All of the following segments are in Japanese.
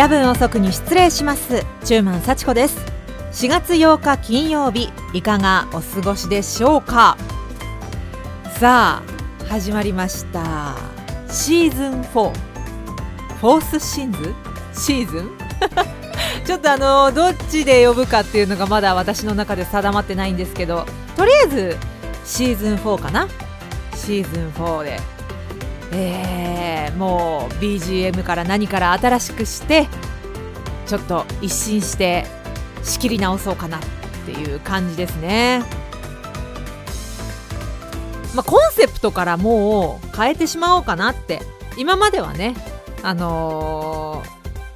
夜分遅くに失礼します。中満幸子です。4月8日金曜日いかがお過ごしでしょうか？さあ始まりました。シーズン4フォースシンズシーズン？ちょっとあのどっちで呼ぶかっていうのがまだ私の中で定まってないんですけどとりあえずシーズン4かな？シーズン4で。えー、もう BGM から何から新しくしてちょっと一新して仕切り直そうかなっていう感じですね。まあ、コンセプトからもう変えてしまおうかなって今まではねあの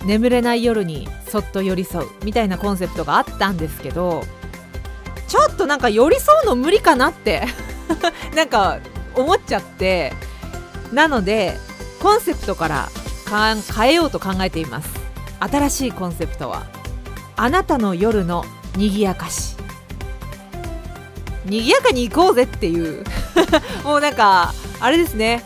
ー、眠れない夜にそっと寄り添うみたいなコンセプトがあったんですけどちょっとなんか寄り添うの無理かなって なんか思っちゃってなのでコンセプトから変えようと考えています。新しいコンセプトはあなたの夜の賑やかし。賑やかに行こうぜっていう。もうなんかあれですね。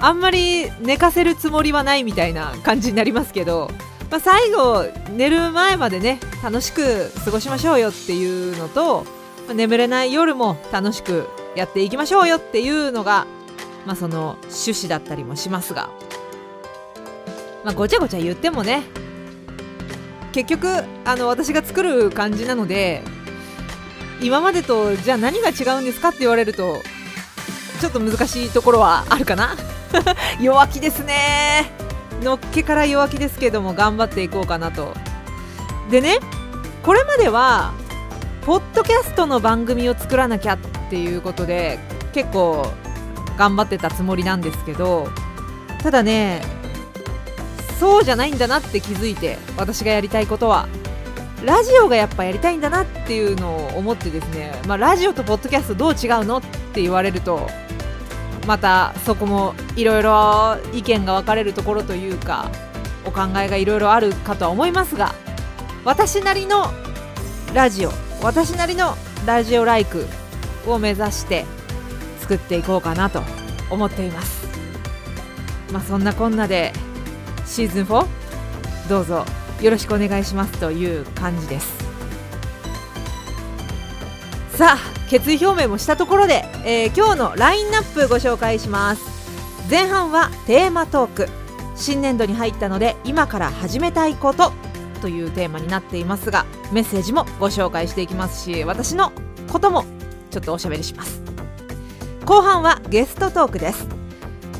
あんまり寝かせるつもりはないみたいな感じになりますけど、まあ、最後寝る前までね楽しく過ごしましょうよっていうのと、ま、眠れない夜も楽しくやっていきましょうよっていうのがまあ、その趣旨だったりもしますが、まあ、ごちゃごちゃ言ってもね。結局あの私が作る感じなので今までとじゃあ何が違うんですかって言われるとちょっと難しいところはあるかな。弱気ですね。のっけから弱気ですけども頑張っていこうかなと。でねこれまではポッドキャストの番組を作らなきゃっていうことで結構頑張ってたつもりなんですけどただねそうじゃないんだなって気づいて私がやりたいことは。ラジオがやっぱやりたいんだなっていうのを思ってですね、まあ、ラジオとポッドキャストどう違うのって言われるとまたそこもいろいろ意見が分かれるところというかお考えがいろいろあるかとは思いますが私なりのラジオ私なりのラジオライクを目指して作っていこうかなと思っています。まあそんなこんなでシーズン 4? どうぞよろしくお願いしますという感じです。さあ決意表明もしたところで、えー、今日のラインナップご紹介します。前半はテーマトーク。新年度に入ったので今から始めたいことというテーマになっていますがメッセージもご紹介していきますし私のこともちょっとおしゃべりします。後半はゲストトークです。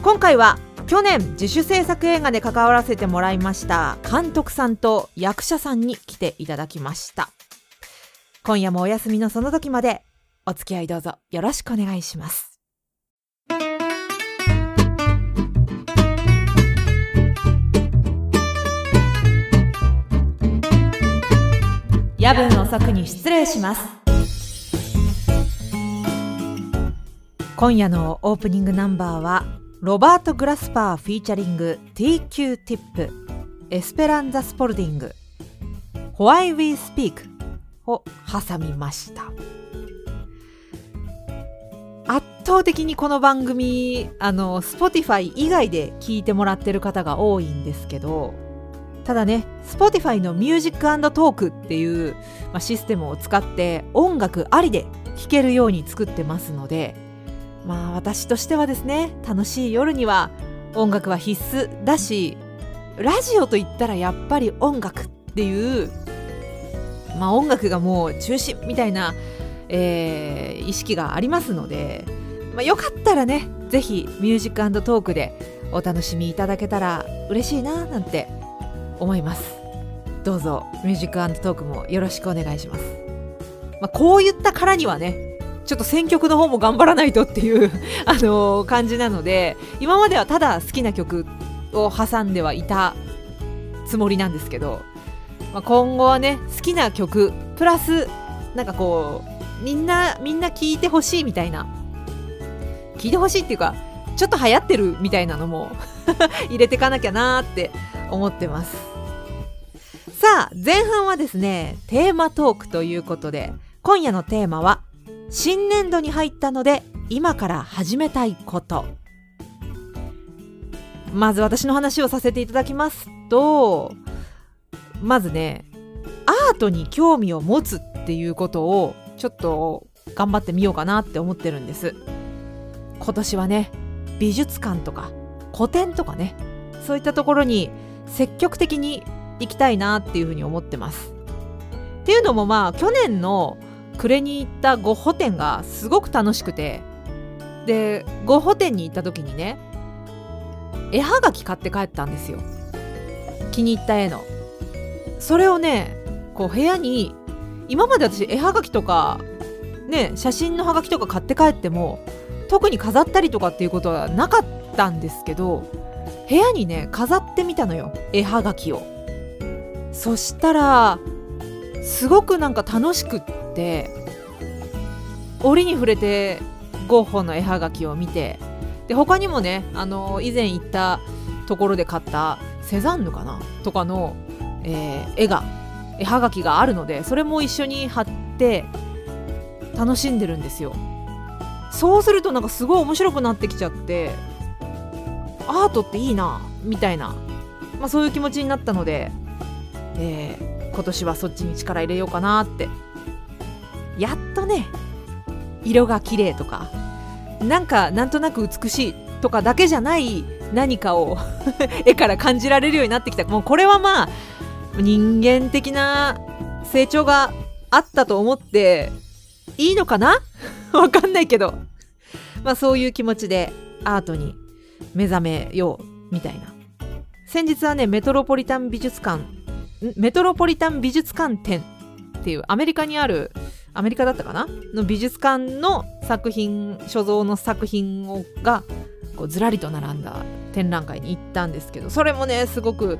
今回は去年自主制作映画で関わらせてもらいました監督さんと役者さんに来ていただきました。今夜もお休みのその時までお付き合いどうぞよろしくお願いします。夜分遅くに失礼します。今夜のオープニングナンバーはロバート・グラスパーフィーチャリング Q-Tip エスペランザ・スポルディング Why We Speak を挟みました。圧倒的にこの番組あの Spotify 以外で聞いてもらってる方が多いんですけどただね Spotify のミュージックトークっていう、まあ、システムを使って音楽ありで聴けるように作ってますのでまあ私としてはですね楽しい夜には音楽は必須だしラジオといったらやっぱり音楽っていうまあ音楽がもう中心みたいな、えー、意識がありますので、まあ、よかったらね是非ミュージックトークでお楽しみいただけたら嬉しいななんて思います。どうぞミュージックトークもよろしくお願いします、まあ、こう言ったからにはねちょっと選曲の方も頑張らないとっていう あの、感じなので今まではただ好きな曲を挟んではいたつもりなんですけど、まあ、今後はね好きな曲プラスなんかこうみんなみんな聴いてほしいみたいな。聴いてほしいっていうかちょっと流行ってるみたいなのも 入れてかなきゃなーって思ってます。さあ前半はですねテーマトークということで今夜のテーマは新年度に入ったので今から始めたいこと。まず私の話をさせていただきますとまずねアートに興味を持つっていうことをちょっと頑張ってみようかなって思ってるんです。今年はね美術館とか古典とかねそういったところに積極的に行きたいなっていうふうに思ってます。っていうのもまあ去年の暮れに行ったゴッホ展がすごく楽しくて。でゴッホ展に行った時にね絵はがき買って帰ったんですよ。気に入った絵の。それをねこう部屋に今まで私絵はがきとかね写真のはがきとか買って帰っても特に飾ったりとかっていうことはなかったんですけど部屋にね飾ってみたのよ。絵はがきを。そしたらすごくなんか楽しくって折に触れてゴッホの絵はがきを見てで他にもねあの以前行ったところで買ったセザンヌかなとかの、えー、絵が絵はがきがあるのでそれも一緒に貼って楽しんでるんですよ。そうするとなんかすごい面白くなってきちゃってアートっていいなみたいな、まあ、そういう気持ちになったので、えー、今年はそっちに力入れようかなって。やっとね色が綺麗とかなんかなんとなく美しいとかだけじゃない何かを 絵から感じられるようになってきた。もうこれはまあ人間的な成長があったと思っていいのかな？わかんないけど。まあそういう気持ちでアートに目覚めようみたいな。先日はねメトロポリタン美術館メトロポリタン美術館展っていうアメリカにあるアメリカだったかなの美術館の作品所蔵の作品をがこうずらりと並んだ展覧会に行ったんですけどそれもねすごく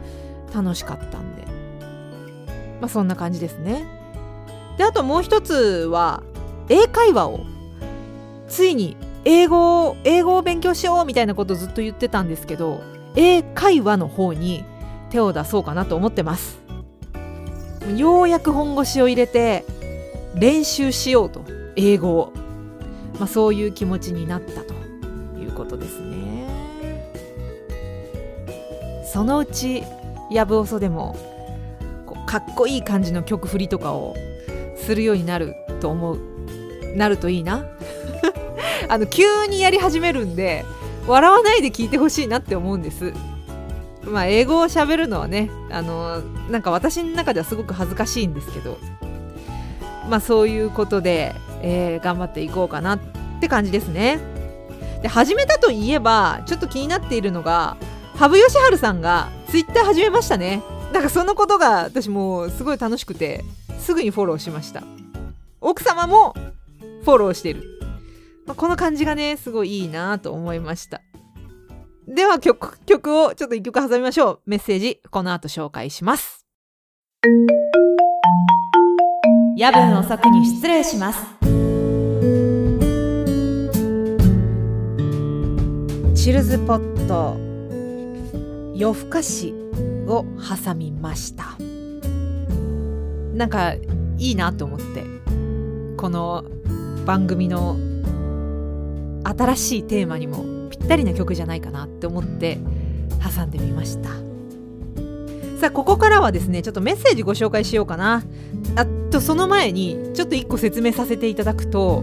楽しかったんで。まあそんな感じですね。であともう一つは英会話をついに英語を英語を勉強しようみたいなことずっと言ってたんですけど英会話の方に手を出そうかなと思ってます。ようやく本腰を入れて練習しようと英語を、まあ、そういう気持ちになったということですね。そのうちやぶおそでもこうかっこいい感じの曲振りとかをするようになると思うなるといいな。あの急にやり始めるんで笑わないで聞いてほしいなって思うんです。まあ英語を喋るのはねあのなんか私の中ではすごく恥ずかしいんですけどまあそういうことで、えー、頑張っていこうかなって感じですね。で始めたといえばちょっと気になっているのが羽生善治さんがツイッター始めましたね。なんかそのことが私もうすごい楽しくてすぐにフォローしました。奥様もフォローしてる、まあ、この感じがねすごいいいなと思いました。では曲曲をちょっと一曲挟みましょう。メッセージこの後紹介します。夜分遅くに失礼します。チルズポット夜更かしを挟みました。なんかいいなと思って。この番組の新しいテーマにもったりな曲じゃないかなって思って挟んでみました。さあここからはですねちょっとメッセージご紹介しようかな。あとその前にちょっと1個説明させていただくと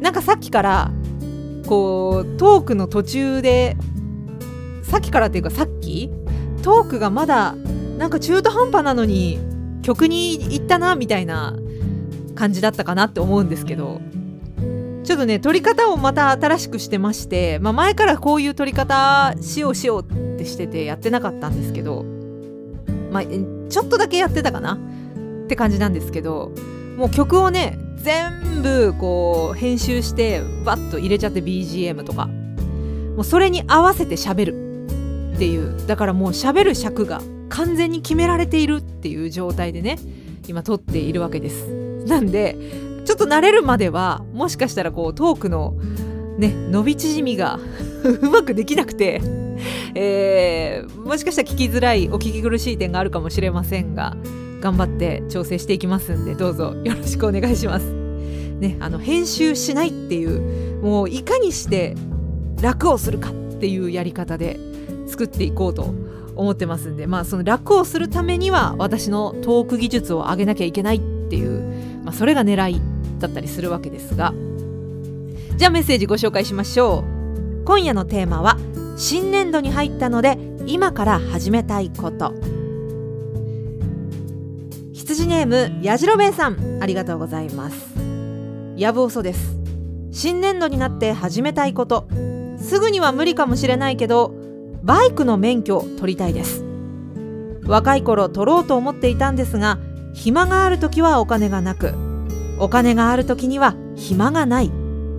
なんかさっきからこうトークの途中でさっきからっていうかさっきトークがまだなんか中途半端なのに曲に行ったなみたいな感じだったかなって思うんですけどちょっとね撮り方をまた新しくしてまして、まあ、前からこういう撮り方しようしようってしててやってなかったんですけどまあちょっとだけやってたかな？って感じなんですけどもう曲をね全部こう編集してバッと入れちゃって BGM とか。もうそれに合わせて喋る。っていう。だからもう喋る尺が完全に決められているっていう状態でね今撮っているわけです。なんでちょっと慣れるまではもしかしたらこうトークのね伸び縮みが うまくできなくて、えー、もしかしたら聞きづらいお聞き苦しい点があるかもしれませんが頑張って調整していきますんでどうぞよろしくお願いします。ね、あの編集しないっていうもういかにして楽をするかっていうやり方で作っていこうと思ってますんでまあその楽をするためには私のトーク技術を上げなきゃいけないっていう、まあ、それが狙いだったりするわけですが。じゃあメッセージご紹介しましょう。今夜のテーマは新年度に入ったので今から始めたいこと。羊ネームやじろべえさん。ありがとうございます。やぶおそです。新年度になって始めたいこと。すぐには無理かもしれないけどバイクの免許を取りたいです。若い頃取ろうと思っていたんですが暇がある時はお金がなくお金がある時には暇がない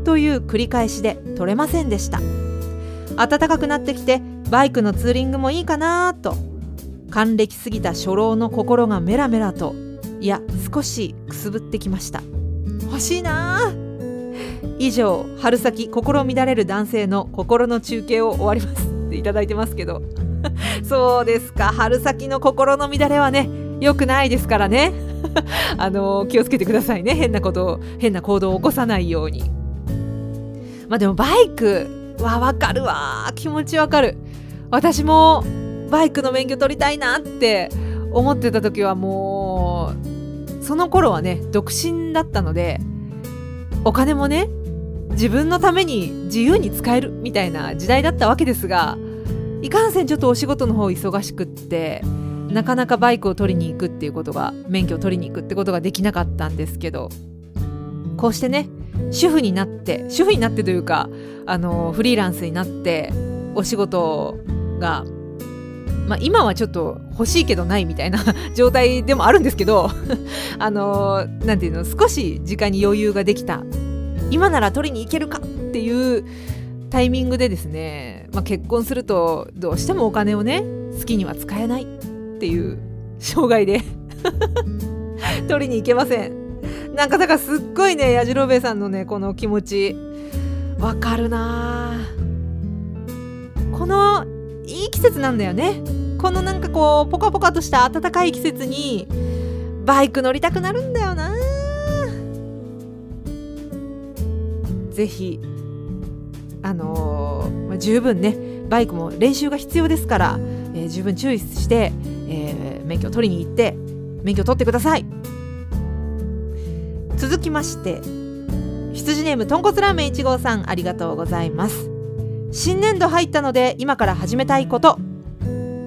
という繰り返しで取れませんでした。暖かくなってきてバイクのツーリングもいいかなと還暦すぎた初老の心がメラメラといや少しくすぶってきました。欲しいな以上春先心乱れる男性の心の中継を終わりますっていただいてますけど。そうですか。春先の心の乱れはね良くないですからね。あの気をつけてくださいね。変なこと変な行動を起こさないように。まあでもバイクはわかるわ。気持ちわかる。私もバイクの免許取りたいなって思ってた時はもうその頃はね独身だったのでお金もね自分のために自由に使えるみたいな時代だったわけですがいかんせんちょっとお仕事の方忙しくってなかなかバイクを取りに行くっていうことが免許を取りに行くってことができなかったんですけどこうしてね主婦になって主婦になってというかあのフリーランスになってお仕事がまあ、今はちょっと欲しいけどないみたいな 状態でもあるんですけど あの何て言うの少し時間に余裕ができた。今なら取りに行けるかっていうタイミングでですね、まあ、結婚するとどうしてもお金をね好きには使えない。っていう障害で。取りに行けません。なんかだからすっごいねやじろべえさんのねこの気持ち。わかるな。このいい季節なんだよね。このなんかこうポカポカとした暖かい季節にバイク乗りたくなるんだよな。ぜひあのー、まあ、十分ねバイクも練習が必要ですから、えー、十分注意して、えー、免許を取りに行って免許を取ってください。続きまして羊ネームとんこつラーメン1号さんありがとうございます。新年度入ったので今から始めたいこと。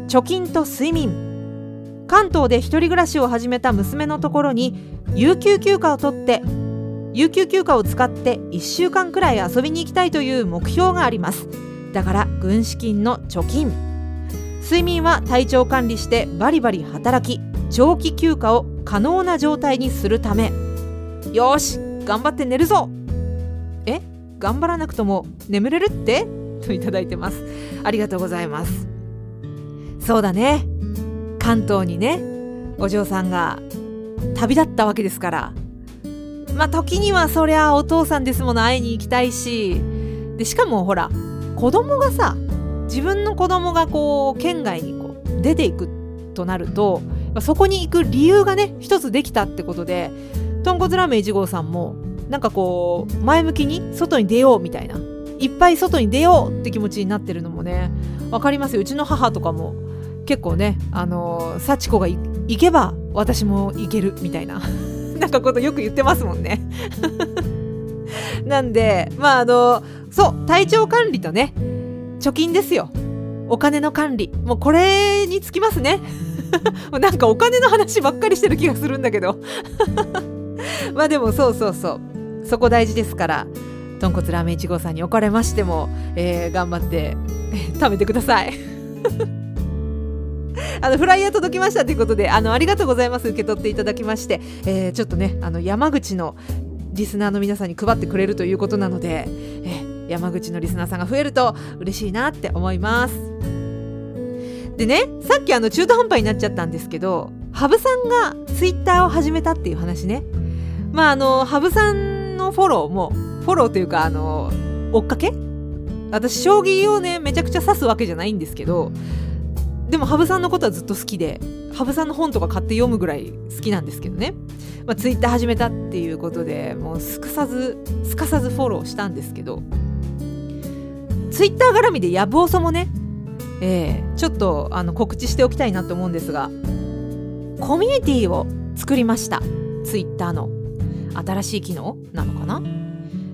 貯金と睡眠。関東で一人暮らしを始めた娘のところに有給休暇を取って有給休暇を使って1週間くらい遊びに行きたいという目標があります。だから軍資金の貯金。睡眠は体調管理してバリバリ働き長期休暇を可能な状態にするため。よし頑張って寝るぞ。え頑張らなくとも眠れるって？といいてます。ありがとうございます。そうだね。関東にねお嬢さんが旅立ったわけですから。まあ時にはそりゃお父さんですもの会いに行きたいし。でしかもほら子供がさ自分の子供がこう県外にこう出ていくとなるとそこに行く理由がね一つできたってことで豚骨ラーメン1号さんもなんかこう前向きに外に出ようみたいないっぱい外に出ようって気持ちになってるのもね分かりますよ。うちの母とかも結構ねあの幸子が行けば私も行けるみたいな なんかことよく言ってますもんね。なんでまああのそう体調管理とね貯金ですよ。お金の管理。もうこれにつきますね。なんかお金の話ばっかりしてる気がするんだけど。まあでもそうそうそう。そこ大事ですから。豚骨ラーメン1号さんにおかれましても、えー、頑張って、食べてください。あのフライヤー届きましたということであのありがとうございます。受け取っていただきまして、えー、ちょっとねあの山口のリスナーの皆さんに配ってくれるということなので、えー、山口のリスナーさんが増えると嬉しいなって思います。でねさっきあの中途半端になっちゃったんですけど羽生さんがツイッターを始めたっていう話ね。まああの羽生さんのフォローもフォローというかあの追っかけ？私将棋をねめちゃくちゃ指すわけじゃないんですけどでも羽生さんのことはずっと好きで羽生さんの本とか買って読むぐらい好きなんですけどね、まあ、ツイッター始めたっていうことでもうすかさずすかさずフォローしたんですけどツイッター絡みでやぶおそもね、えー、ちょっとあの告知しておきたいなと思うんですがコミュニティを作りました。ツイッターの。新しい機能なのかな？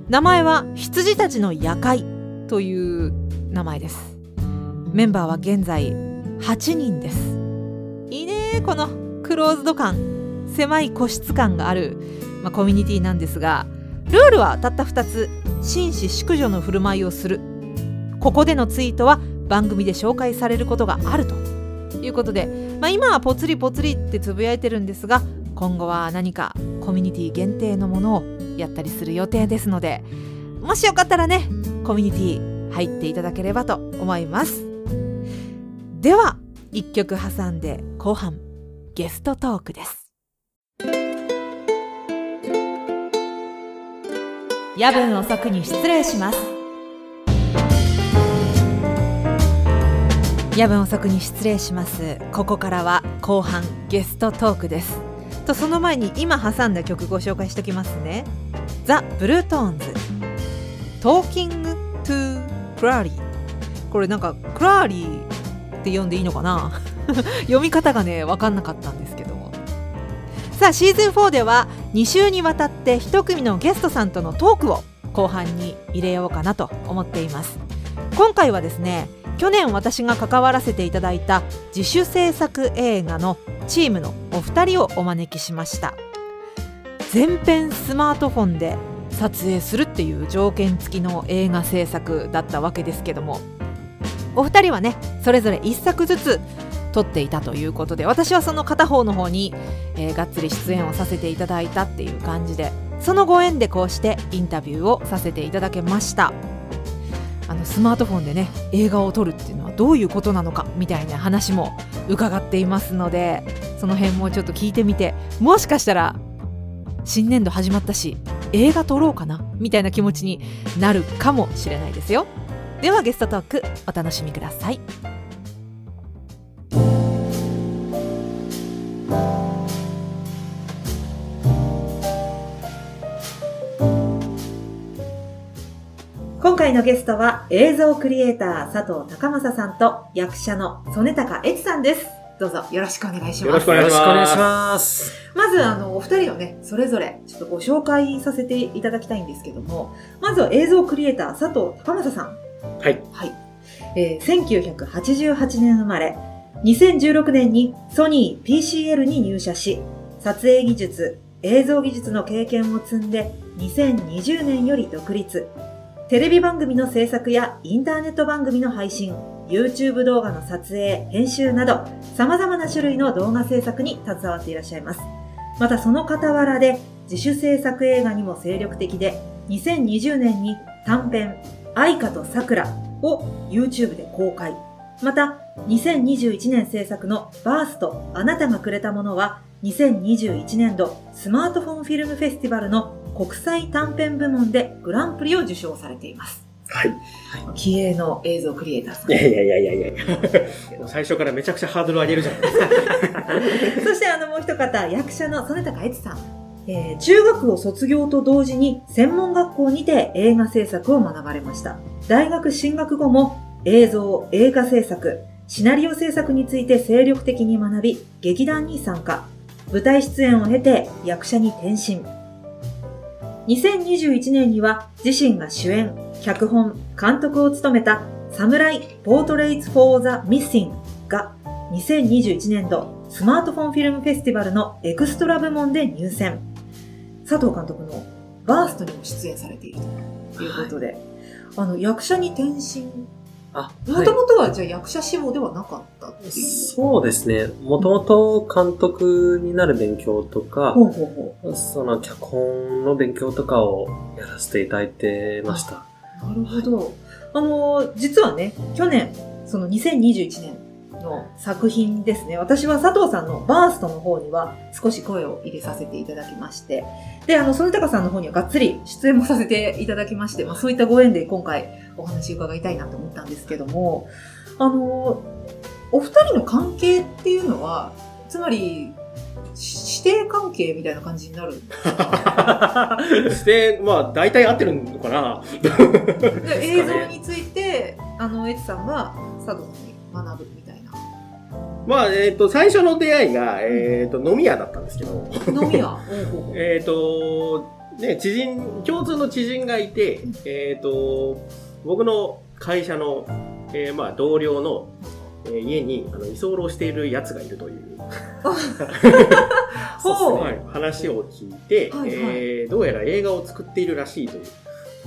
名前は羊たちの夜会という名前です。メンバーは現在8人です。いいねこのクローズド感。狭い個室感がある、まあ、コミュニティなんですがルールはたった2つ。紳士淑女の振る舞いをする。ここでのツイートは番組で紹介されることがあるということで、まあ、今はぽつりぽつりってつぶやいてるんですが今後は何かコミュニティ限定のものをやったりする予定ですのでもしよかったらねコミュニティ入っていただければと思います。では1曲挟んで後半ゲストトークです。夜分遅くに失礼します。夜分遅くに失礼します。ここからは後半ゲストトークです。とその前に今挟んだ曲ご紹介しておきますね。ザ・ブルートーンズ Talking to Clarry これなんかクラーリーって読んでいいのかな？読み方がね分かんなかったんですけどさあシーズン4では2週にわたって1組のゲストさんとのトークを後半に入れようかなと思っています。今回はですね去年私が関わらせていただいた自主制作映画のチームのお二人をお招きしました。全編スマートフォンで撮影するっていう条件付きの映画制作だったわけですけどもお二人はねそれぞれ1作ずつ撮っていたということで私はその片方の方に、えー、がっつり出演をさせていただいたっていう感じでそのご縁でこうしてインタビューをさせていただけました。あのスマートフォンでね映画を撮るっていうのはどういうことなのかみたいな話も伺っていますのでその辺もちょっと聞いてみてもしかしたら新年度始まったし映画撮ろうかなみたいな気持ちになるかもしれないですよ。ではゲストトークお楽しみください。回のゲストは映像クリエイター佐藤高正さんと役者の曽根高悦さんですどうぞよろしくお願いします。よろしくお願いします。まず、あの、お二人のね、それぞれ、ちょっとご紹介させていただきたいんですけども、まずは映像クリエイター佐藤高正さん。はい。はい。えー、1988年生まれ、2016年にソニー PCL に入社し、撮影技術、映像技術の経験を積んで、2020年より独立。テレビ番組の制作やインターネット番組の配信、YouTube 動画の撮影、編集など、様々な種類の動画制作に携わっていらっしゃいます。またその傍らで、自主制作映画にも精力的で、2020年に短編、愛花と桜を YouTube で公開。また、2021年制作のバーストあなたがくれたものは、2021年度スマートフォンフィルムフェスティバルの国際短編部門でグランプリを受賞されています。はい。気鋭の映像クリエイターさん。いやいやいやいやいや最初からめちゃくちゃハードル上げるじゃないですか。そしてあのもう一方、役者の曽根高悦さん。えー、中学を卒業と同時に専門学校にて映画制作を学ばれました。大学進学後も映像、映画制作、シナリオ制作について精力的に学び、劇団に参加。舞台出演を経て役者に転身。2021年には自身が主演、脚本、監督を務めた Samurai Portraits for the Missing が2021年度スマートフォンフィルムフェスティバルのエクストラ部門で入選。佐藤監督のバーストにも出演されているということで、はい、あの、役者に転身あ、もともとはじゃあ役者志望ではなかったっていう、そうですね。もともと監督になる勉強とか、ほうほうほうその脚本の勉強とかをやらせていただいてました。なるほど。はい、あの、実はね、去年、その2021年の作品ですね。私は佐藤さんのバーストの方には少し声を入れさせていただきまして、で、あの、曽根高さんの方にはがっつり出演もさせていただきまして、まあそういったご縁で今回お話伺いたいなと思ったんですけども、あの、お二人の関係っていうのは、つまり、指定関係みたいな感じになる？指定、まあ、大体合ってるのかな？映像について、あの、エツさんが佐藤さんに学ぶ。まあ、えっ、と、最初の出会いが、えっ、と、飲み屋だったんですけど、飲み屋？えっと、ね、知人、共通の知人がいて、えっ、と、僕の会社の、えーまあ、同僚の、えー家にあの居候しているやつがいるという、ほうはい話を聞いて、はいはい。えーどうやら映画を作っているらしいという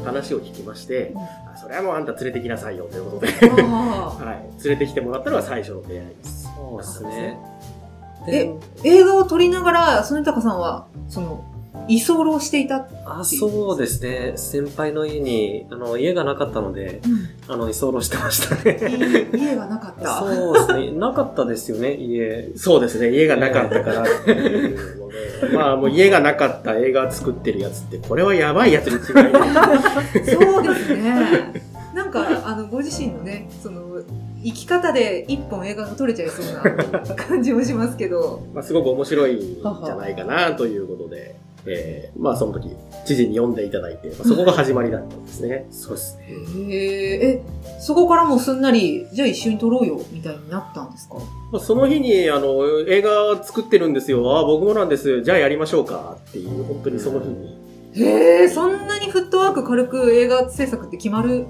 話を聞きまして、うん。あそれはもうあんた連れてきなさいよということで、あ はい、連れてきてもらったのが最初の出会いです。そうですね。え映画を撮りながら、曽根高さんは、その、居候していた。あ、そうですね。先輩の家に、あの、家がなかったので、あの、居候してましたね。家がなかった。そうですね。なかったですよね、家。そうですね、家がなかったからっていうので、まあもう家がなかった映画作ってるやつって、これはやばいやつに違いない。そうですね。なんか、あの、ご自身のね、その、生き方で一本映画が撮れちゃいそうな 感じもしますけど。まあすごく面白いんじゃないかなということで、えーまあその時、知事に読んでいただいて、まあそこが始まりだったんですね。そうですね。へえ、え、そこからもうすんなり、じゃあ一緒に撮ろうよ、みたいになったんですか？まあその日に、あの、映画作ってるんですよ。ああ、僕もなんです。じゃあやりましょうか。っていう、本当にその日に。へえ、そんなにフットワーク軽く映画制作って決まる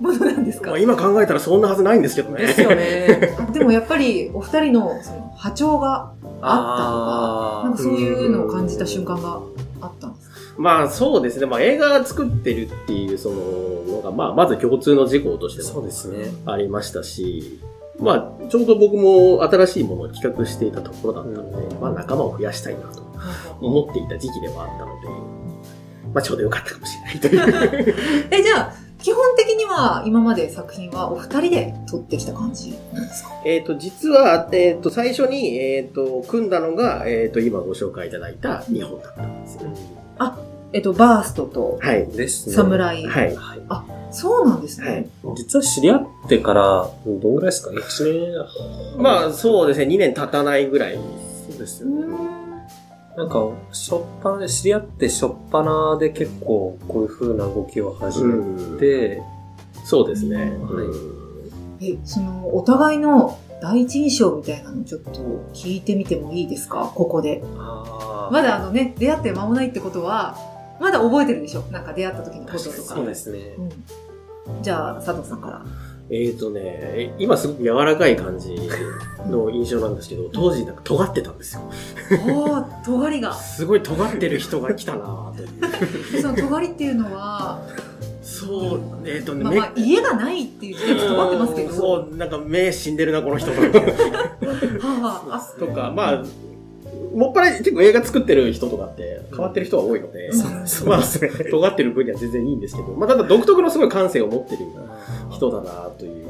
ものなんですか？まあ今考えたらそんなはずないんですけどね。ですよね。あ でもやっぱりお二人のその波長があったとか、なんかそういうのを感じた瞬間があったんですか？まあそうですね。まあ映画作ってるっていうそののが、まあまず共通の事項としてそうもですね。ありましたし、まあちょうど僕も新しいものを企画していたところだったので、うんまあ仲間を増やしたいなと思っていた時期ではあったので、まあちょうどよかったかもしれないという。え、じゃあ、基本的には今まで作品はお二人で撮ってきた感じなんですか？えっと、実は、えっ、と、最初に、えっ、と、組んだのが、えっ、と、今ご紹介いただいた2本だったんですよね。えっと、バーストとはい。ですね。侍。はい。はい。そうなんですはいね。。実は知り合ってから、どんぐらいですか ?1 年まあ、そうですね。2年経たないぐらい。そうですうよね。んなんか、しょっぱなで、知り合ってしょっぱなで結構こういう風な動きを始めて、そうですね。はいえ、その、お互いの第一印象みたいなのちょっと聞いてみてもいいですか？ここで。あまだあのね、出会って間もないってことは、まだ覚えてるでしょ？なんか出会った時のこととか。そうですね。うんじゃあ、佐藤さんから。えっ、とね、今すごく柔らかい感じの印象なんですけど、当時なんか尖ってたんですよ。おー、尖りが。すごい尖ってる人が来たなという。その尖りっていうのは、そう、えっ、とね、まあ、まあ、家がないっていう時点で尖ってますけど。そう、なんか目死んでるな、この人が。はあ、あ、とか、まあ、もっぱら結構映画作ってる人とかって変わってる人が多いので、そうまあ、尖ってる分には全然いいんですけど、まあ、ただ独特のすごい感性を持ってる人だなという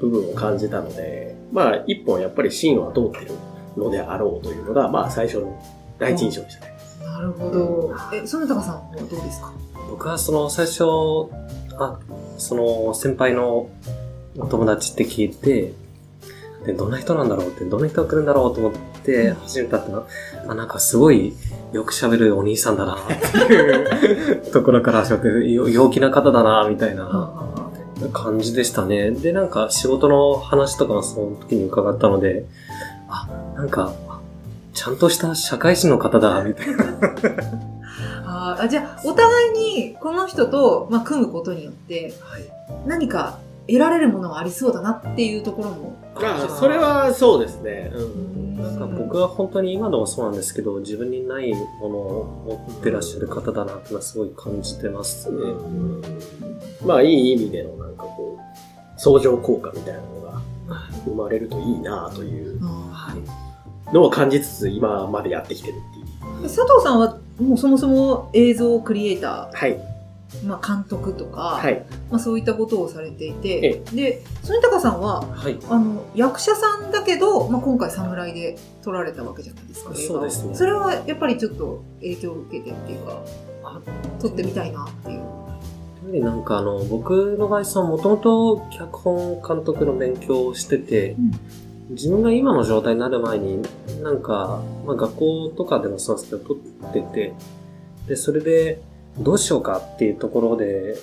部分を感じたので、まあ、一本やっぱり芯は通ってるのであろうというのが、まあ、最初の第一印象でしたね。なるほど。え、曽根高さんはどうですか？僕はその最初、あ、その先輩のお友達って聞いて、で、どんな人なんだろうって、どんな人が来るんだろうと思って初めて会ったの。あ、なんかすごいよく喋るお兄さんだなっていうところから始まって、よ陽気な方だなみたいな感じでしたね。で、なんか仕事の話とかもその時に伺ったので、あ、なんか、あちゃんとした社会人の方だ、みたいな。あじゃあ、お互いにこの人と、まあ、組むことによって、はい。何か得られるものがありそうだなっていうところも。まあ、それはそうですね。う。うんんなんか僕は本当に今でもそうなんですけど、自分にないものを持ってらっしゃる方だなってのはすごい感じてますね。まあ、いい意味でのなんかこう、相乗効果みたいなのが生まれるといいなというはい。のを感じつつ、今までやってきてるっていう。佐藤さんはもうそもそも映像クリエイタはい。ー、まあ、監督とか、はい。まあ、そういったことをされていて、で、曽根高さんは、はい。あの、役者さんだけど、まあ、今回侍で撮られたわけじゃないですか、そうですねそれはやっぱりちょっと影響を受けてっていうか、あ撮ってみたいなっていう。なんかあの、僕の場合さ、もともと脚本監督の勉強をしてて、自分が今の状態になる前に、なんか、まあ学校とかでもそうですけど、撮ってて、で、それで、どうしようかっていうところで、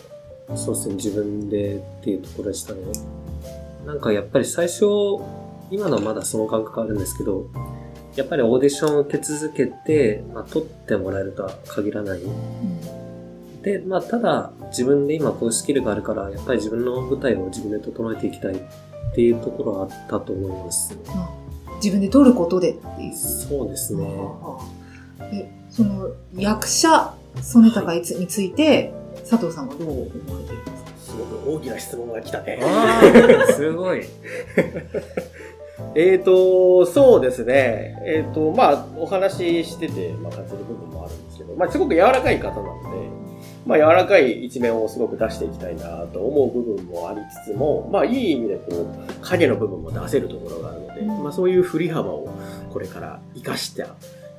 そうですね、自分でっていうところでしたね。なんかやっぱり最初、今のはまだその感覚あるんですけど、やっぱりオーディションを受け続けて、まあ、取ってもらえるとは限らない。で、まあ、ただ、自分で今こういうスキルがあるから、やっぱり自分の舞台を自分で整えていきたいっていうところはあったと思います。自分で撮ることでっていう。そうですね。え、その、役者、曽根高について、佐藤さんはどう思われてるんですか？すごく大きな質問が来たね。すごい。えーと、そうですね。えーと、まあ、お話ししてて、まあ、感じる部分もあるんですけど、まあ、すごく柔らかい方なので、まあ、柔らかい一面をすごく出していきたいなと思う部分もありつつも、まあ、いい意味でこう、影の部分も出せるところがあるので、まあ、そういう振り幅をこれから活かした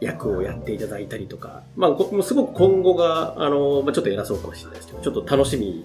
役をやっていただいたりとか、まあ、こもうすごく今後が、あの、まあ、ちょっと偉そうかもしれないですけど、ちょっと楽しみ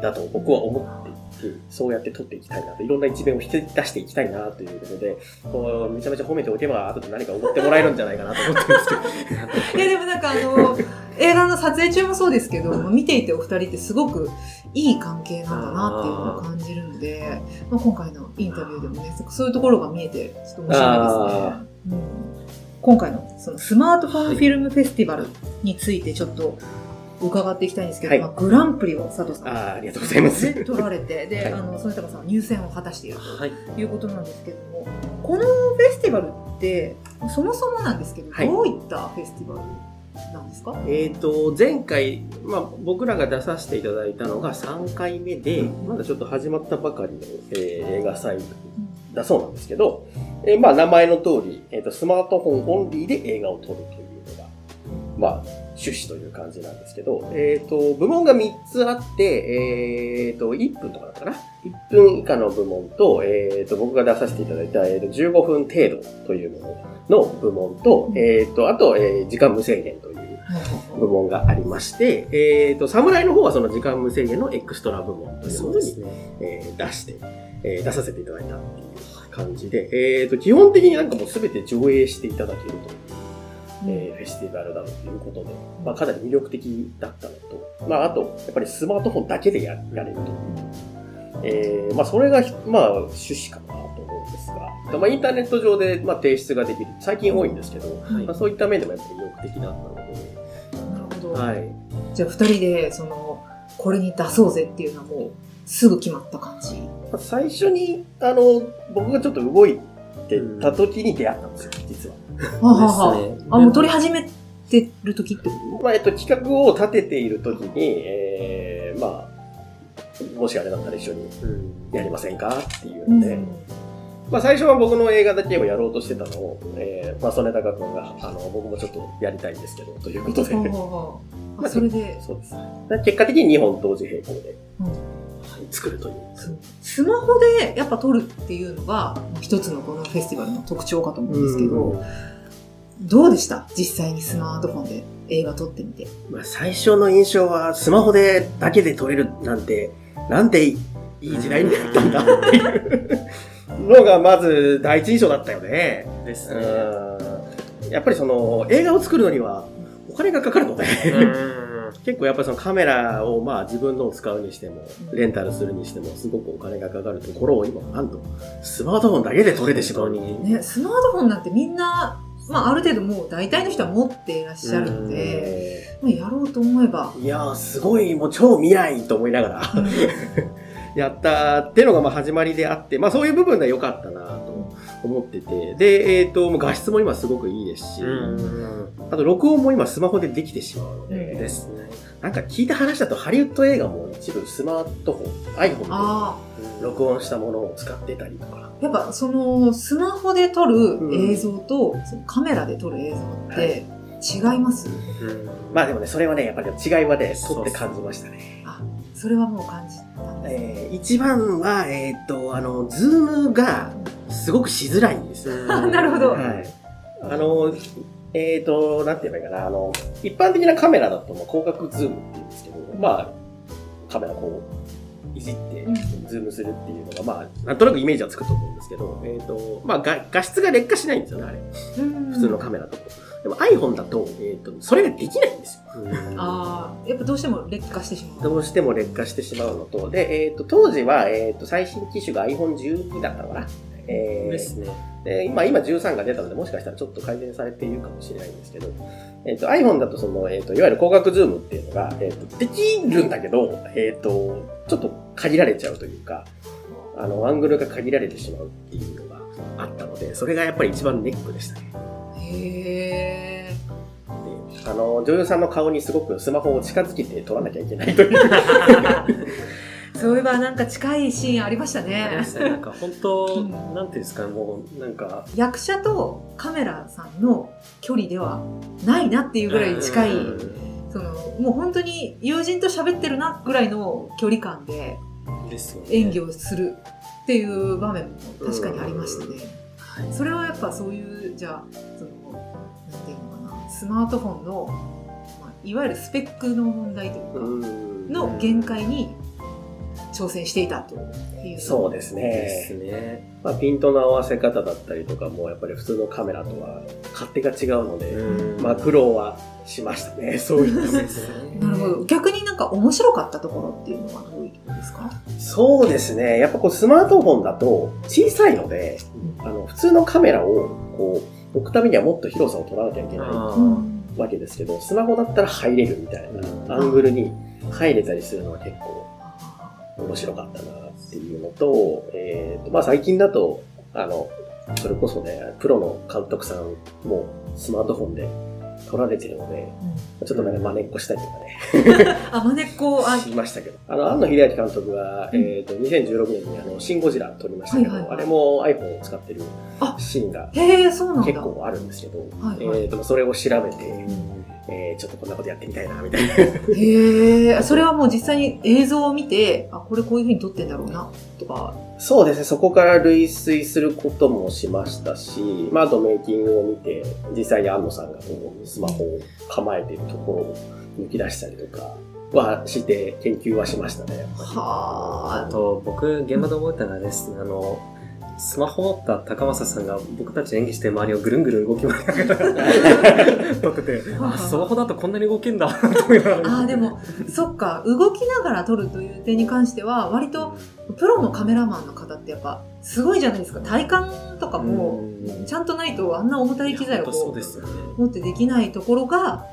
だと僕は思っていて、そうやって撮っていきたいなと、いろんな一面を引き出していきたいなということで、こう、めちゃめちゃ褒めておけば、後で何か思ってもらえるんじゃないかなと思ってるんですけど。いや、でもなんかあの、映画の撮影中もそうですけど、見ていてお二人ってすごくいい関係なんだなっていうのを感じるので、まあ、今回のインタビューでもね、そういうところが見えて、ちょっと面白いですね。うん、今回のそのスマートフォンフィルムフェスティバルについてちょっと伺っていきたいんですけど、はい。まあ、グランプリを佐藤さんあありがとうございます。ね、取られて、で、はい。あの、曽根高さんは入選を果たしているはい。ということなんですけども、このフェスティバルって、そもそもなんですけど、はい。どういったフェスティバルなんですか？えっ、と、前回、まあ、僕らが出させていただいたのが3回目で、まだちょっと始まったばかりの、えー映画祭だそうなんですけど、えーまあ、名前の通り、えっ、と、スマートフォンオンリーで映画を撮るというのが、まあ、趣旨という感じなんですけど、えっ、と、部門が3つあって、えっ、と、1分とかだったかな ?1 分以下の部門と、えっ、と、僕が出させていただいた、えーと15分程度というものの部門と、えっ、と、あと、えー時間無制限という部門がありまして、えっ、と、侍の方はその時間無制限のエクストラ部門というものに、ね。えー出して、えー出させていただいたっていう感じで、えっ、と、基本的になんかもうすべて上映していただけるという、えーフェスティバルだということで、まあ、かなり魅力的だったのと、まあ、あと、やっぱりスマートフォンだけでややれるという。えーまあ、それが、まあ、趣旨かなと思うんですが、まあ、インターネット上で、まあ、提出ができる。最近多いんですけど、はいまあ、そういった面でもやっぱり魅力的だったので、なるほど。はい。じゃあ、二人で、その、これに出そうぜっていうのはもう、すぐ決まった感じ。まあ最初に、あの、僕がちょっと動いてた時に出会ったんですよ、実は。はあはあは。ですね。あ、あ、もう撮り始めてる時ってこまあ、えっと、企画を立てている時に、えー、まあ、もしあれだったら一緒にうん。やりませんかっていうとので、まあ、最初は僕の映画だけをやろうとしてたのを、えー、まあ、曽根高君が、あの、僕もちょっとやりたいんですけど、ということで、はあはあは。ああそれで、そうです。で結果的に2本同時並行で。うん作るという。スマホでやっぱ撮るっていうのが、一つのこのフェスティバルの特徴かと思うんですけど、どうでした？実際にスマートフォンで映画撮ってみて。まあ、最初の印象は、スマホでだけで撮れるなんて、なんていい時代になったんだっていうのが、まず第一印象だったよね。ですね。うんやっぱりその、映画を作るのには、お金がかかるので、結構やっぱりそのカメラをまあ自分のを使うにしても、レンタルするにしても、すごくお金がかかるところを今、なんと、スマートフォンだけで撮れてしまう。に。ね、スマートフォンなんてみんな、まあある程度もう大体の人は持っていらっしゃるので、えまあやろうと思えば、ーいやー、すごい、もう超未来と思いながら、やったっていうのがまあ始まりであって、まあそういう部分では良かったな。と思ってて、で、えっ、と、もう画質も今すごくいいですし、うん。あと録音も今スマホでできてしまうので、うんですね。なんか聞いた話だとハリウッド映画も一部スマートフォン、iPhone あで録音したものを使ってたりとか。あ、やっぱそのスマホで撮る映像と、カメラで撮る映像って違います、うん。まあでもね、それはね、やっぱり違いはね、撮って感じましたね。あ、それはもう感じたんですね。えー、一番は、えーっと、あの、ズームがすごくしづらいんです なるほどはい。あの、えーっと、なんて言えばいいかな、あの、一般的なカメラだと、まあ広角ズームって言うんですけど、まあ、カメラこう、いじってうん、ズームするっていうのが、まあ、なんとなくイメージはつくと思うんですけど、えーっと、まあ、画画質が劣化しないんですよね、あれ。うん普通のカメラと。でも iPhone だと、えーっと、それができないんですよ。うんああ、やっぱどうしても劣化してしまう。どうしても劣化してしまうのと、で、えっ、と、当時は、えっ、と、最新機種が iPhone12 だったのかなえーですね。で今、今13が出たので、もしかしたらちょっと改善されているかもしれないんですけど、えっ、と、iPhone だとその、えっ、と、いわゆる光学ズームっていうのが、えっ、と、できるんだけど、えっ、と、ちょっと限られちゃうというか、あの、アングルが限られてしまうっていうのがあったので、それがやっぱり一番ネックでしたね。へー。であの、女優さんの顔にすごくスマホを近づけて撮らなきゃいけないという。そういえばなんか近いシーンありましたね。なんか本当、うん。なんていうんですかね、もう、なんか、役者とカメラさんの距離ではないなっていうぐらい近い、うん。その、もう本当に友人と喋ってるなぐらいの距離感で。演技をするっていう場面も確かにありましたね。はい。それはやっぱそういう、じゃあ、その、なんていうのかな、スマートフォンの、まあ、いわゆるスペックの問題というか、うん。の限界に挑戦していたという。そうですですね。ね。まあ、ピントの合わせ方だったりとかも、やっぱり普通のカメラとは勝手が違うので、うんまあ苦労はしましたね、そういうのですね。なるほど。逆になんか面白かったところっていうのはどういうところですか？そうですね。やっぱこうスマートフォンだと小さいので、あの、普通のカメラをこう、置くためにはもっと広さを取らなきゃいけないわけですけど、スマホだったら入れるみたいな、アングルに入れたりするのは結構面白かったなっていうのと、えーと、まあ最近だと、あの、それこそね、プロの監督さんもスマートフォンで撮られてるので、ちょっとなんか真似っこしたりとかね、あ、まねっこ、あ、しましたけど。あの、庵野秀明監督が、うん。えっ、と、2016年にあの、シン・ゴジラ撮りましたけど、はいはいはい。あれも iPhone を使ってるあシーンが。結構あるんですけど、はいはい。えっ、と、それを調べて、うんえーちょっとこんなことやってみたいな、みたいな。へえ、それはもう実際に映像を見て、あ、これこういう風に撮ってんだろうな、とか。そうですね、そこから類推することもしましたし、まあ、あとメイキングを見て、実際に安野さんがこうスマホを構えているところを抜き出したりとかはして研究はしましたね。はあと、僕、現場で覚えたのはですね、あの、スマホ持った高政さんが僕たち演技して周りをぐるんぐるん動き回りながら撮ってて、あ、スマホだとこんなに動けんだ、あ。あ、でも、そっか、動きながら撮るという点に関しては、割と、プロのカメラマンの方ってやっぱ、すごいじゃないですか。体幹とかも、うんちゃんとないと、あんな重たい機材を。持ってできないところが、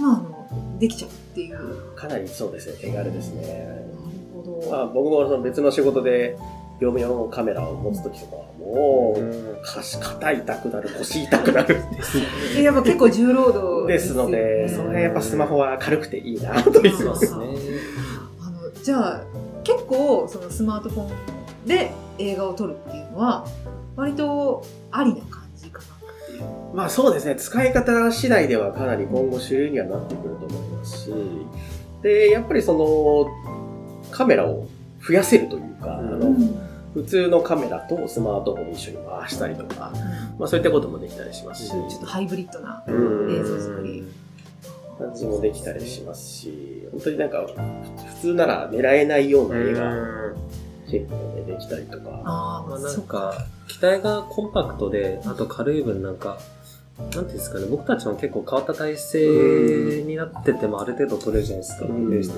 まあ、あの、できちゃうっていう。なるかなりそうですね、手軽ですね。ほど。まあ、僕もその別の仕事で業務用のカメラを持つときとかはもう、うん腰肩痛くなる、腰痛くなるえやっぱ結構重労働ですので、それはやっぱスマホは軽くていいな、という。そうですね。あのじゃあ結構そのスマートフォンで映画を撮るっていうのは割とありな感じかなっていう。まあそうですね、使い方次第ではかなり今後主流にはなってくると思いますし、で、やっぱりその、カメラを増やせるというか、うんあの、普通のカメラとスマートフォン一緒に回したりとか、まあそういったこともできたりしますし、ちょっとハイブリッドなうん映像作り。感じもできたりしますし、本当になんか、普通なら狙えないような絵が結構ね、できたりとか。ああ、まあ、なそっか。んか、機体がコンパクトで、あと軽い分なんか、なんていうんですかね、僕たちも結構変わった体勢になっててもある程度取れるじゃないですか。うんでして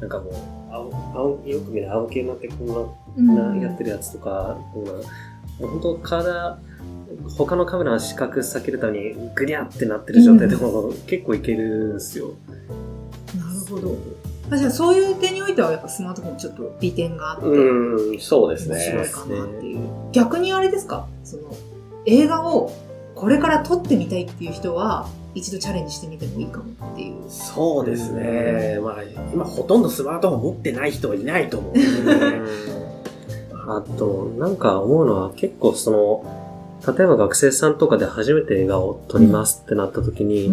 なんかもう、青青よく見る青系のってこうんんなやってるやつとか、こん本当体、他のカメラの視覚避けるためにグニャってなってる状態でも結構いけるんですよ。なるほど。あじゃあそういう点においてはやっぱスマートフォンちょっと利点があって、うん、そうです面白いね。かなっていう。逆にあれですか？その映画をこれから撮ってみたいっていう人は一度チャレンジしてみてもいいかもっていう。そうですね。まあ、今ほとんどスマートフォン持ってない人はいないと思うんですよね。あと、なんか思うのは結構その、例えば学生さんとかで初めて映画を撮りますってなった時に、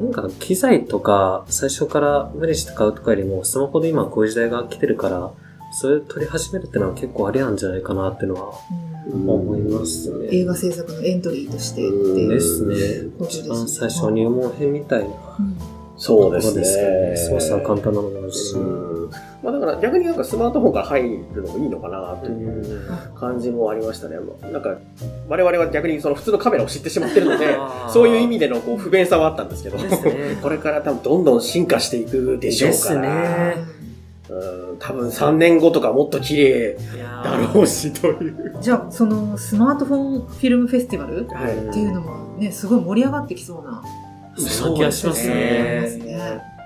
なんか機材とか最初から無理して買うとかよりもスマホで今こういう時代が来てるから、それ撮り始めるってのは結構ありなんじゃないかなっていうのはうん思いますね。映画制作のエントリーとしてっていう。ですね。一番最初入門編みたいなそうですころですよね。ね。操作は簡単なのもあるし。うんまあだから逆になんかスマートフォンから入るのもいいのかなという感じもありましたね。なんか我々は逆にその普通のカメラを知ってしまってるのでそういう意味でのこう不便さはあったんですけど、これから多分どんどん進化していくでしょうから、ですねうん、多分3年後とかもっと綺麗だろうしという。じゃあ、そのスマートフォンフィルムフェスティバルっはい。ていうのもね、すごい盛り上がってきそうな。そんな気がしますね。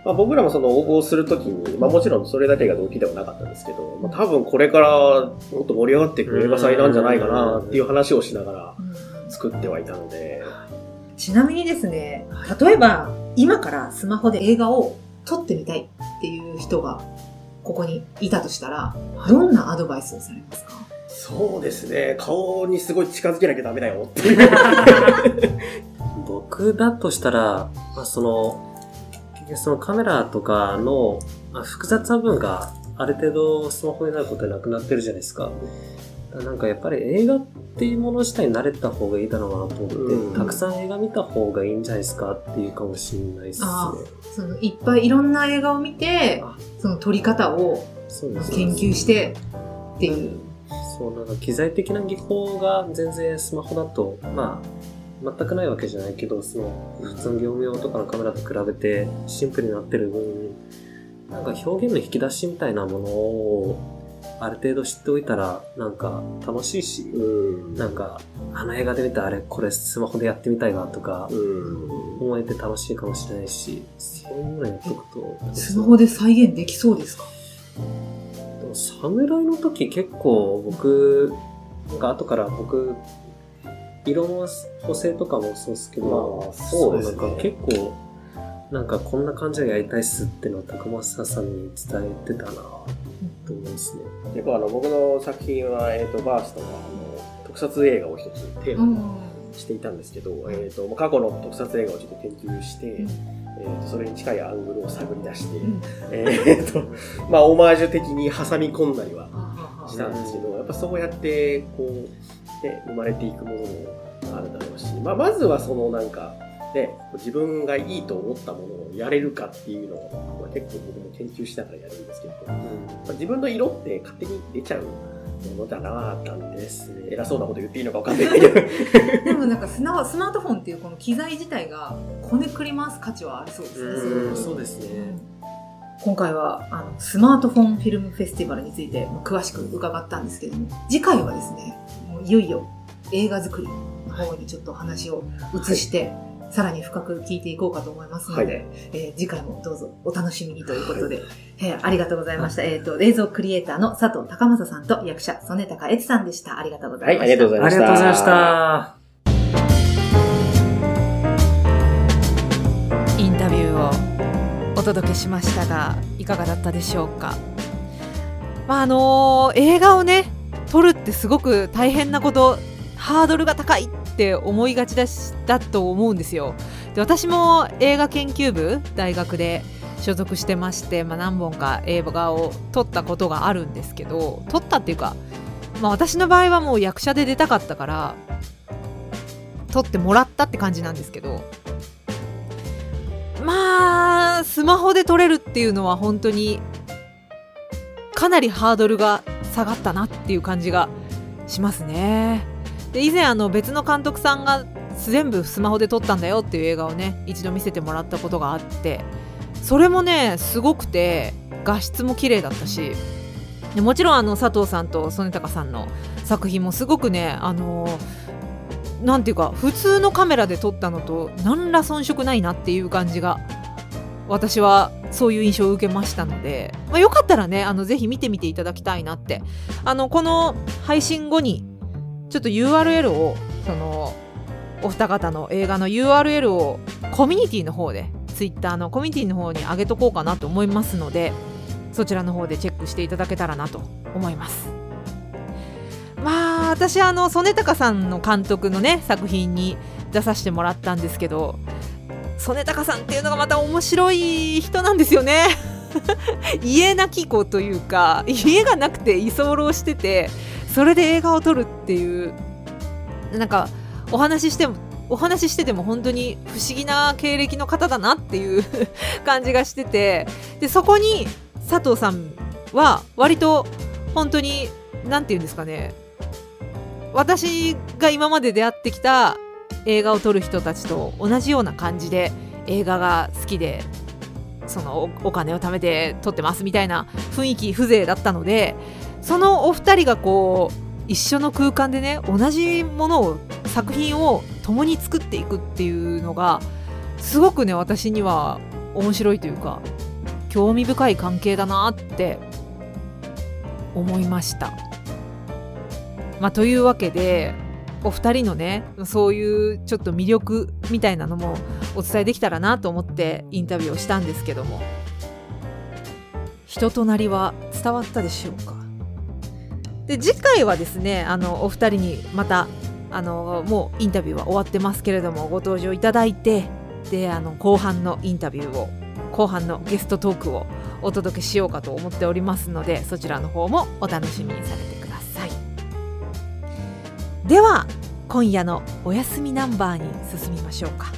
まあ、僕らもその応募するときに、まあもちろんそれだけが動機ではなかったんですけど、まあ、多分これからもっと盛り上がっていく映画祭なんじゃないかなっていう話をしながらうん。作ってはいたので、ちなみにですね、例えば今からスマホで映画を撮ってみたいっていう人がここにいたとしたら、どんなアドバイスをされますか？そうですね、顔にすごい近づけなきゃダメだよっていう。僕だとしたら、まあ、その、結局そのカメラとかの、まあ、複雑な部分がある程度スマホになることでなくなってるじゃないですか。なんかやっぱり映画っていうもの自体に慣れた方がいいだろうなと思って、うんたくさん映画見た方がいいんじゃないですかっていうかもしれないですね。あそのいっぱいいろんな映画を見てあ、その撮り方を研究してっていう。そう、なんか機材的な技法が全然スマホだと、まあ、全くないわけじゃないけど、その、普通の業務用とかのカメラと比べてシンプルになってる分、なんか表現の引き出しみたいなものを、ある程度知っておいたら、なんか楽しいし、うん。なんか、あの映画で見たあれ、これスマホでやってみたいわとか、うん。思えて楽しいかもしれないし、そういうのやっとくと、スマホで再現できそうですか？でも侍の時結構僕、なんか後から僕、色の補正とかもそうですけど、まあそうですね。なんか結構、なんかこんな感じでやりたいっすってのを高松さんに伝えてたなと思いますね。結構あの僕の作品は、えっ、と、バーストがあの特撮映画を一つテーマにしていたんですけど、えっ、と、過去の特撮映画をちょっと研究して、うん。えーとそれに近いアングルを探り出して、うん。えっと、まあ、オマージュ的に挟み込んだりはあしたんですけど、やっぱそうやって、こう、ね、生まれていくものもあるだろうし、まあ、まずはそのなんか、ね、自分がいいと思ったものをやれるかっていうのを、まあ、結構僕も研究しながらやるんですけど、まあ、自分の色って勝手に出ちゃうものだなぁなんですね。偉そうなこと言っていいのか分かんないけど。でもなんかスマスマートフォンっていうこの機材自体がこねくり回す価値はありそうですね。うん、そうですね。今回はあのスマートフォンフィルムフェスティバルについても詳しく伺ったんですけども次回はですねいよいよ映画作りの方にちょっと話を移して、さらに深く聞いていこうかと思いますので、はいえー次回もどうぞお楽しみにということで、えーありがとうございました。えっ、と、映像クリエイターの佐藤高正さんと役者、曽根高悦さんでした。ありがとうございました。はいありがとうございまありがとうございました。インタビューをお届けしましたがいかがだったでしょうか、まああの映画をね撮るってすごく大変なことハードルが高いって思いがちだしだと思うんですよ。で私も映画研究部大学で所属してまして、まあ、何本か映画を撮ったことがあるんですけど撮ったっていうか、まあ、私の場合はもう役者で出たかったから撮ってもらったって感じなんですけどまあスマホで撮れるっていうのは本当にかなりハードルが下がったなっていう感じがしますね。で以前あの別の監督さんが全部スマホで撮ったんだよっていう映画をね一度見せてもらったことがあってそれもねすごくて画質も綺麗だったしでもちろんあの佐藤さんと曽根高さんの作品もすごくねあのなんていうか普通のカメラで撮ったのと何ら遜色ないなっていう感じが私はそういう印象を受けましたので、まあ、よかったらねあのぜひ見てみていただきたいなって。あのこの配信後にちょっと URL をそのお二方の映画の URL をコミュニティの方で Twitter のコミュニティの方に上げとこうかなと思いますのでそちらの方でチェックしていただけたらなと思います。まあ私あの曽根高さんの監督のね作品に出させてもらったんですけど曽根高さんっていうのがまた面白い人なんですよね。家なき子というか家がなくて居候しててそれで映画を撮るっていうなんかお話ししてもお話ししてても本当に不思議な経歴の方だなっていう 感じがしててでそこに佐藤さんは割と本当に何て言うんですかね私が今まで出会ってきた映画を撮る人たちと同じような感じで映画が好きでそのお金を貯めて撮ってますみたいな雰囲気風情だったのでそのお二人がこう一緒の空間でね同じものを作品を共に作っていくっていうのがすごくね私には面白いというか興味深い関係だなって思いました。まあ、というわけでお二人のねそういうちょっと魅力みたいなのもお伝えできたらなと思ってインタビューをしたんですけども。人となりは伝わったでしょうか？で次回はですねあのお二人にまたあのもうインタビューは終わってますけれどもご登場いただいてであの後半のインタビューを後半のゲストトークをお届けしようかと思っておりますのでそちらの方もお楽しみにされてください。では今夜のお休みナンバーに進みましょうか。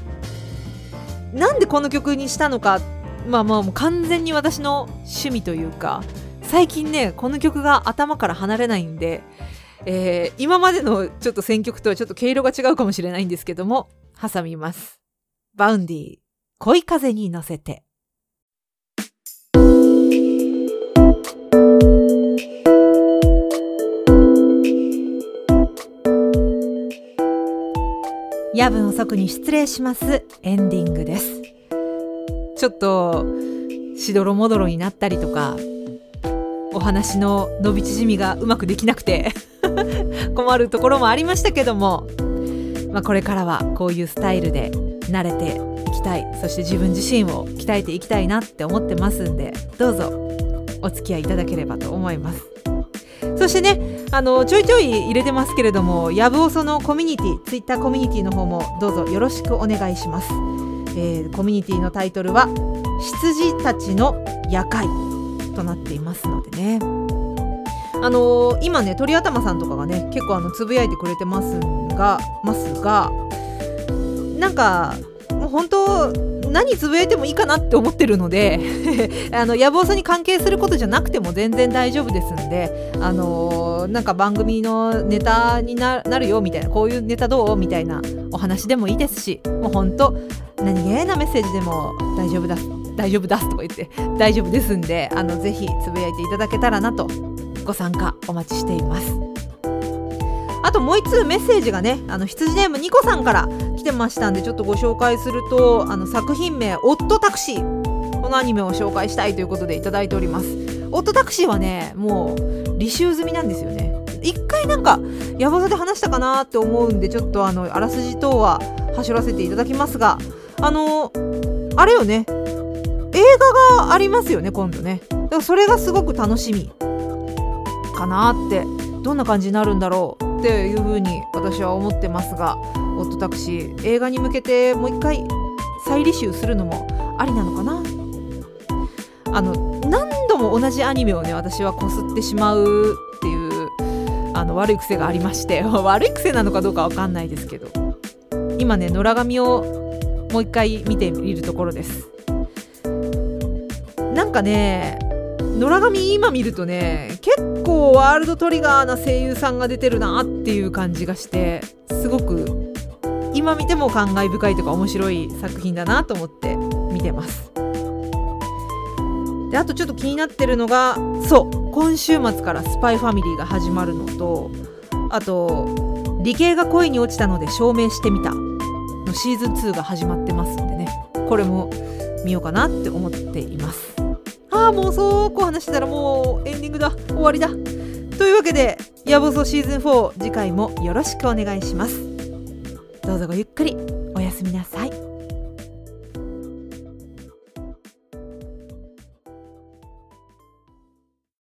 なんでこの曲にしたのか。まあまあもう完全に私の趣味というか。最近ねこの曲が頭から離れないんで、えー今までのちょっと選曲とはちょっと毛色が違うかもしれないんですけども。挟みます。 Vaundy 恋風に乗せて。夜分遅くに失礼します。エンディングです。ちょっとしどろもどろになったりとかお話の伸び縮みがうまくできなくて 困るところもありましたけども、まあ、これからはこういうスタイルで慣れていきたい。そして自分自身を鍛えていきたいなって思ってますんでどうぞお付き合いいただければと思います。そしてねあのちょいちょい入れてますけれどもやぶおそのコミュニティツイッターコミュニティの方もどうぞよろしくお願いします、えーコミュニティのタイトルは「羊たちの夜会」となっていますのでね。あのー今ね鳥頭さんとかがね結構あのつぶやいてくれてますがますがなんかもう本当何つぶやいてもいいかなって思ってるので あの野望さんに関係することじゃなくても全然大丈夫ですんであのーなんか番組のネタになるよみたいなこういうネタどうみたいなお話でもいいですしもう本当何気なメッセージでも大丈夫だ大丈夫だすとか言って大丈夫ですんであのぜひつぶやいていただけたらなとご参加お待ちしています。あともう一通メッセージがねあの羊ネームニコさんから来てましたんでちょっとご紹介するとあの作品名「オットタクシー」このアニメを紹介したいということでいただいております。オットタクシーはねもう履修済みなんですよね。一回なんか山座で話したかなって思うんでちょっとあのあらすじ等は走らせていただきますがあのあれよね。映画がありますよね今度ね。だからそれがすごく楽しみかなってどんな感じになるんだろう。っていうふうに私は思ってますがオットタクシー映画に向けてもう一回再履修するのもありなのかな。あの何度も同じアニメをね私はこすってしまうっていうあの悪い癖がありまして 悪い癖なのかどうかわかんないですけど今ね野良神をもう一回見てみるところです。なんかね野良神今見るとね結構ワールドトリガーな声優さんが出てるなっていう感じがしてすごく今見ても感慨深いとか面白い作品だなと思って見てます。であとちょっと気になってるのがそう今週末から「スパイファミリーが始まるのとあと「理系が恋に落ちたので証明してみた」のシーズン2が始まってますんでねこれも見ようかなって思っています。ああもうそうこう話したらもうエンディングだ終わりだ。というわけで「やぼそシーズン4」次回もよろしくお願いします。どうぞごゆっくりおやすみなさい。